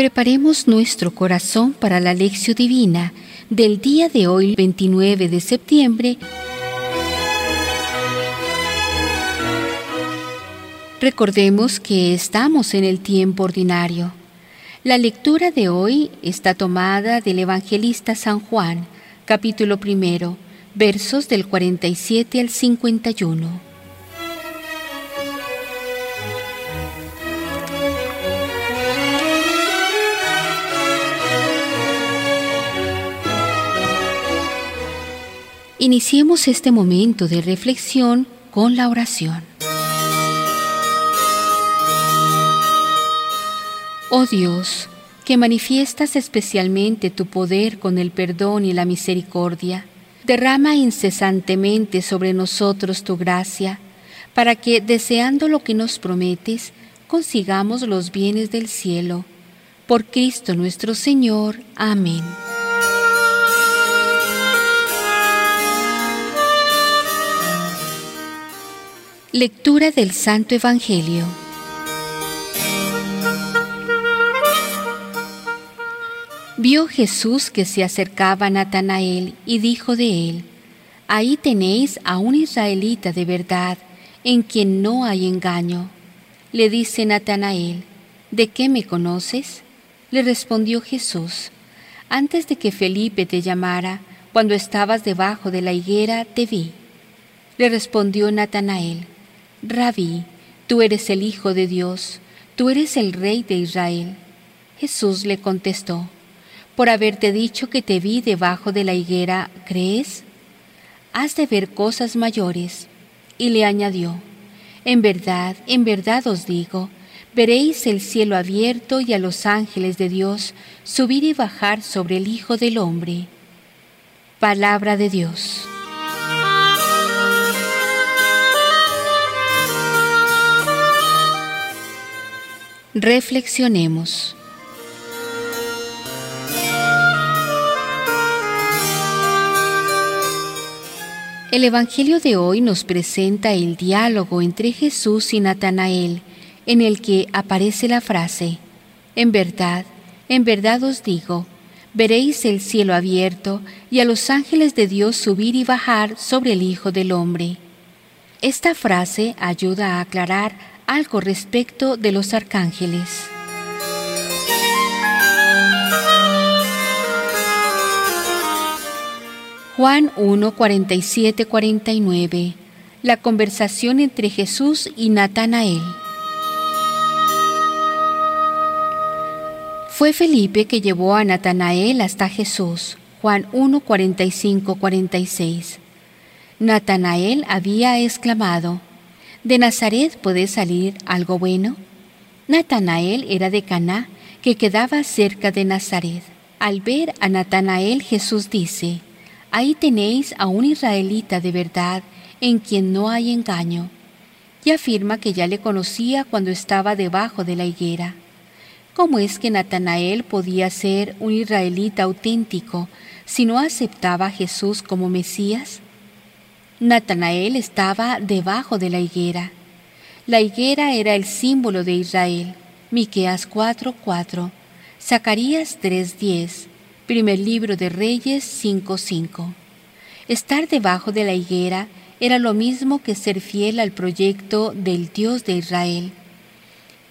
Preparemos nuestro corazón para la lección divina del día de hoy, 29 de septiembre. Recordemos que estamos en el tiempo ordinario. La lectura de hoy está tomada del evangelista San Juan, capítulo primero, versos del 47 al 51. Iniciemos este momento de reflexión con la oración. Oh Dios, que manifiestas especialmente tu poder con el perdón y la misericordia, derrama incesantemente sobre nosotros tu gracia, para que, deseando lo que nos prometes, consigamos los bienes del cielo. Por Cristo nuestro Señor. Amén. Lectura del Santo Evangelio. Vio Jesús que se acercaba a Natanael y dijo de él, Ahí tenéis a un israelita de verdad, en quien no hay engaño. Le dice Natanael, ¿de qué me conoces? Le respondió Jesús, Antes de que Felipe te llamara, cuando estabas debajo de la higuera, te vi. Le respondió Natanael, Rabí, tú eres el Hijo de Dios, tú eres el Rey de Israel. Jesús le contestó, por haberte dicho que te vi debajo de la higuera, ¿crees? Has de ver cosas mayores. Y le añadió, en verdad, en verdad os digo, veréis el cielo abierto y a los ángeles de Dios subir y bajar sobre el Hijo del Hombre. Palabra de Dios. Reflexionemos. El Evangelio de hoy nos presenta el diálogo entre Jesús y Natanael, en el que aparece la frase, En verdad, en verdad os digo, veréis el cielo abierto y a los ángeles de Dios subir y bajar sobre el Hijo del Hombre. Esta frase ayuda a aclarar algo respecto de los arcángeles. Juan 1, 47, 49. La conversación entre Jesús y Natanael. Fue Felipe que llevó a Natanael hasta Jesús. Juan 1, 45, 46. Natanael había exclamado, ¿De Nazaret puede salir algo bueno? Natanael era de Caná, que quedaba cerca de Nazaret. Al ver a Natanael, Jesús dice, Ahí tenéis a un israelita de verdad, en quien no hay engaño. Y afirma que ya le conocía cuando estaba debajo de la higuera. ¿Cómo es que Natanael podía ser un israelita auténtico si no aceptaba a Jesús como Mesías? Natanael estaba debajo de la higuera. La higuera era el símbolo de Israel. Miqueas 4:4, Zacarías 3:10, Primer libro de Reyes 5:5. Estar debajo de la higuera era lo mismo que ser fiel al proyecto del Dios de Israel.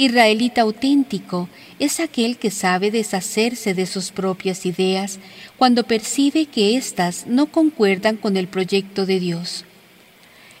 Israelita auténtico es aquel que sabe deshacerse de sus propias ideas cuando percibe que éstas no concuerdan con el proyecto de Dios.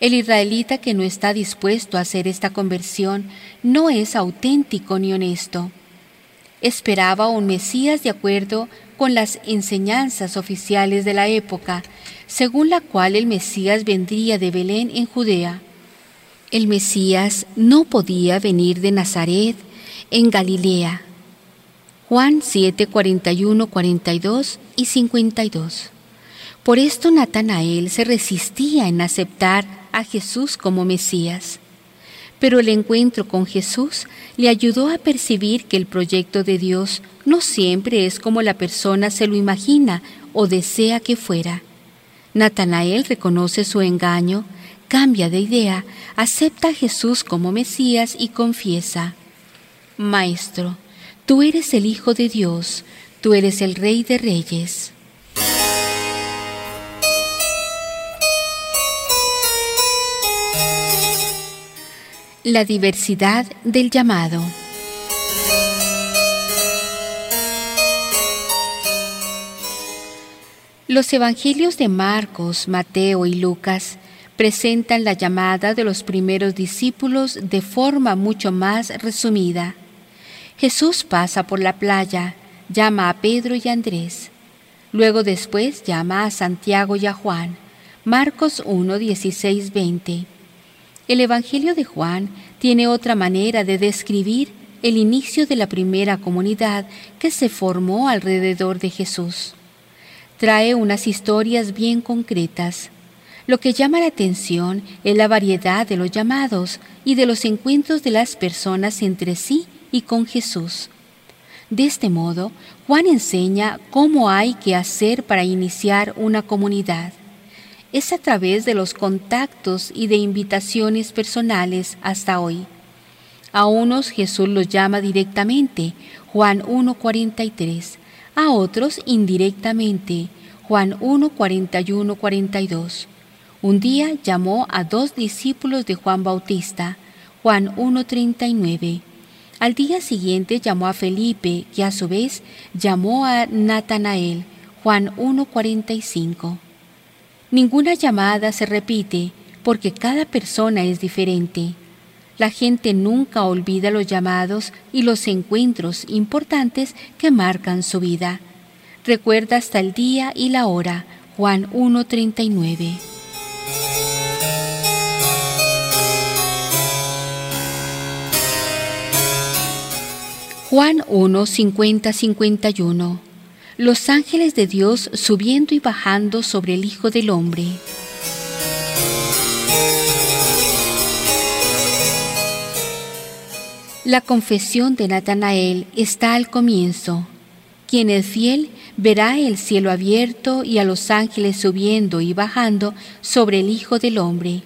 El israelita que no está dispuesto a hacer esta conversión no es auténtico ni honesto. Esperaba un Mesías de acuerdo con las enseñanzas oficiales de la época, según la cual el Mesías vendría de Belén en Judea. El Mesías no podía venir de Nazaret, en Galilea. Juan 7, 41, 42 y 52. Por esto Natanael se resistía en aceptar a Jesús como Mesías. Pero el encuentro con Jesús le ayudó a percibir que el proyecto de Dios no siempre es como la persona se lo imagina o desea que fuera. Natanael reconoce su engaño, cambia de idea, acepta a Jesús como Mesías y confiesa, Maestro, Tú eres el Hijo de Dios, tú eres el Rey de Reyes. La diversidad del llamado. Los evangelios de Marcos, Mateo y Lucas presentan la llamada de los primeros discípulos de forma mucho más resumida. Jesús pasa por la playa, llama a Pedro y Andrés. Luego después llama a Santiago y a Juan. Marcos 1, 16, 20. El Evangelio de Juan tiene otra manera de describir el inicio de la primera comunidad que se formó alrededor de Jesús trae unas historias bien concretas. Lo que llama la atención es la variedad de los llamados y de los encuentros de las personas entre sí y con Jesús. De este modo, Juan enseña cómo hay que hacer para iniciar una comunidad. Es a través de los contactos y de invitaciones personales hasta hoy. A unos Jesús los llama directamente, Juan 1.43, a otros indirectamente. Juan 1, 41, 42. Un día llamó a dos discípulos de Juan Bautista, Juan 1, 39. Al día siguiente llamó a Felipe, que a su vez llamó a Natanael, Juan 1, 45. Ninguna llamada se repite porque cada persona es diferente. La gente nunca olvida los llamados y los encuentros importantes que marcan su vida. Recuerda hasta el día y la hora. Juan 1.39. Juan 1, 51. Los ángeles de Dios subiendo y bajando sobre el Hijo del Hombre. La confesión de Natanael está al comienzo. Quien es fiel verá el cielo abierto y a los ángeles subiendo y bajando sobre el Hijo del Hombre.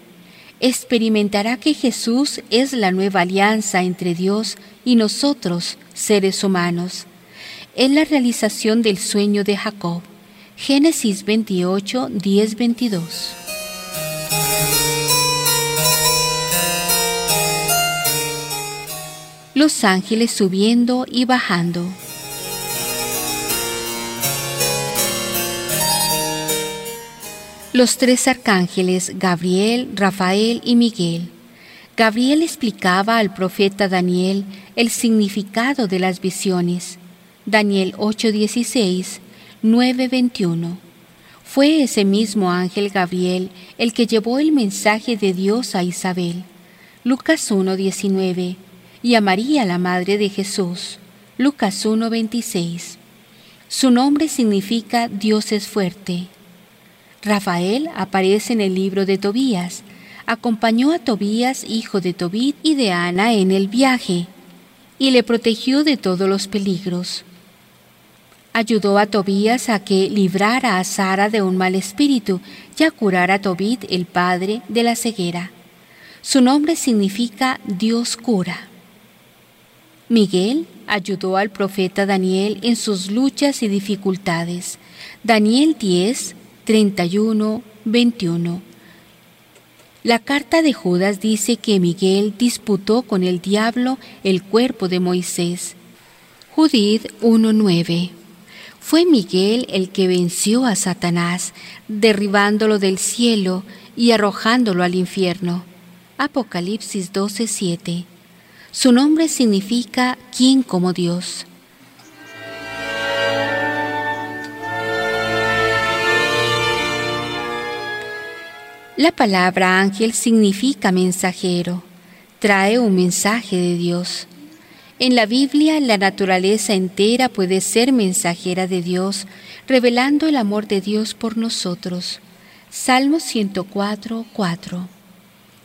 Experimentará que Jesús es la nueva alianza entre Dios y nosotros, seres humanos. Es la realización del sueño de Jacob. Génesis 28, 10, 22. los ángeles subiendo y bajando. Los tres arcángeles, Gabriel, Rafael y Miguel. Gabriel explicaba al profeta Daniel el significado de las visiones. Daniel 8:16, 9:21. Fue ese mismo ángel Gabriel el que llevó el mensaje de Dios a Isabel. Lucas 1:19 y a María, la Madre de Jesús. Lucas 1:26. Su nombre significa Dios es fuerte. Rafael aparece en el libro de Tobías. Acompañó a Tobías, hijo de Tobit y de Ana, en el viaje, y le protegió de todos los peligros. Ayudó a Tobías a que librara a Sara de un mal espíritu y a curar a Tobit, el padre de la ceguera. Su nombre significa Dios cura. Miguel ayudó al profeta Daniel en sus luchas y dificultades. Daniel 10, 31, 21. La carta de Judas dice que Miguel disputó con el diablo el cuerpo de Moisés. Judith 1.9. Fue Miguel el que venció a Satanás, derribándolo del cielo y arrojándolo al infierno. Apocalipsis 12.7. Su nombre significa ¿quién como Dios? La palabra ángel significa mensajero, trae un mensaje de Dios. En la Biblia la naturaleza entera puede ser mensajera de Dios, revelando el amor de Dios por nosotros. Salmo 104, 4.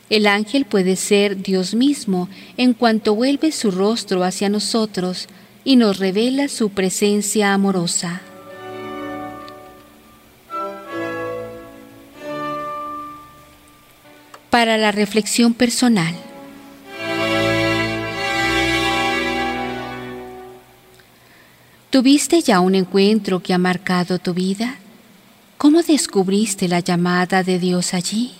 El ángel puede ser Dios mismo en cuanto vuelve su rostro hacia nosotros y nos revela su presencia amorosa. Para la reflexión personal. ¿Tuviste ya un encuentro que ha marcado tu vida? ¿Cómo descubriste la llamada de Dios allí?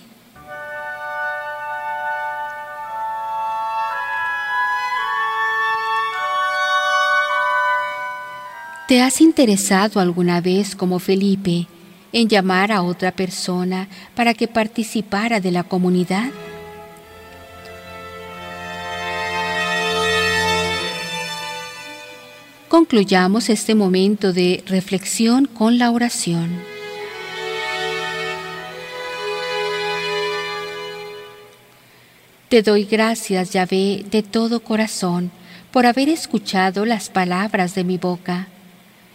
¿Te has interesado alguna vez como Felipe en llamar a otra persona para que participara de la comunidad? Concluyamos este momento de reflexión con la oración. Te doy gracias, Yahvé, de todo corazón, por haber escuchado las palabras de mi boca.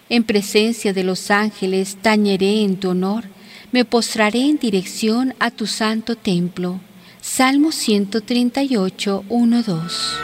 En presencia de los ángeles tañeré en tu honor, me postraré en dirección a tu santo templo. Salmo 138, 1, 2.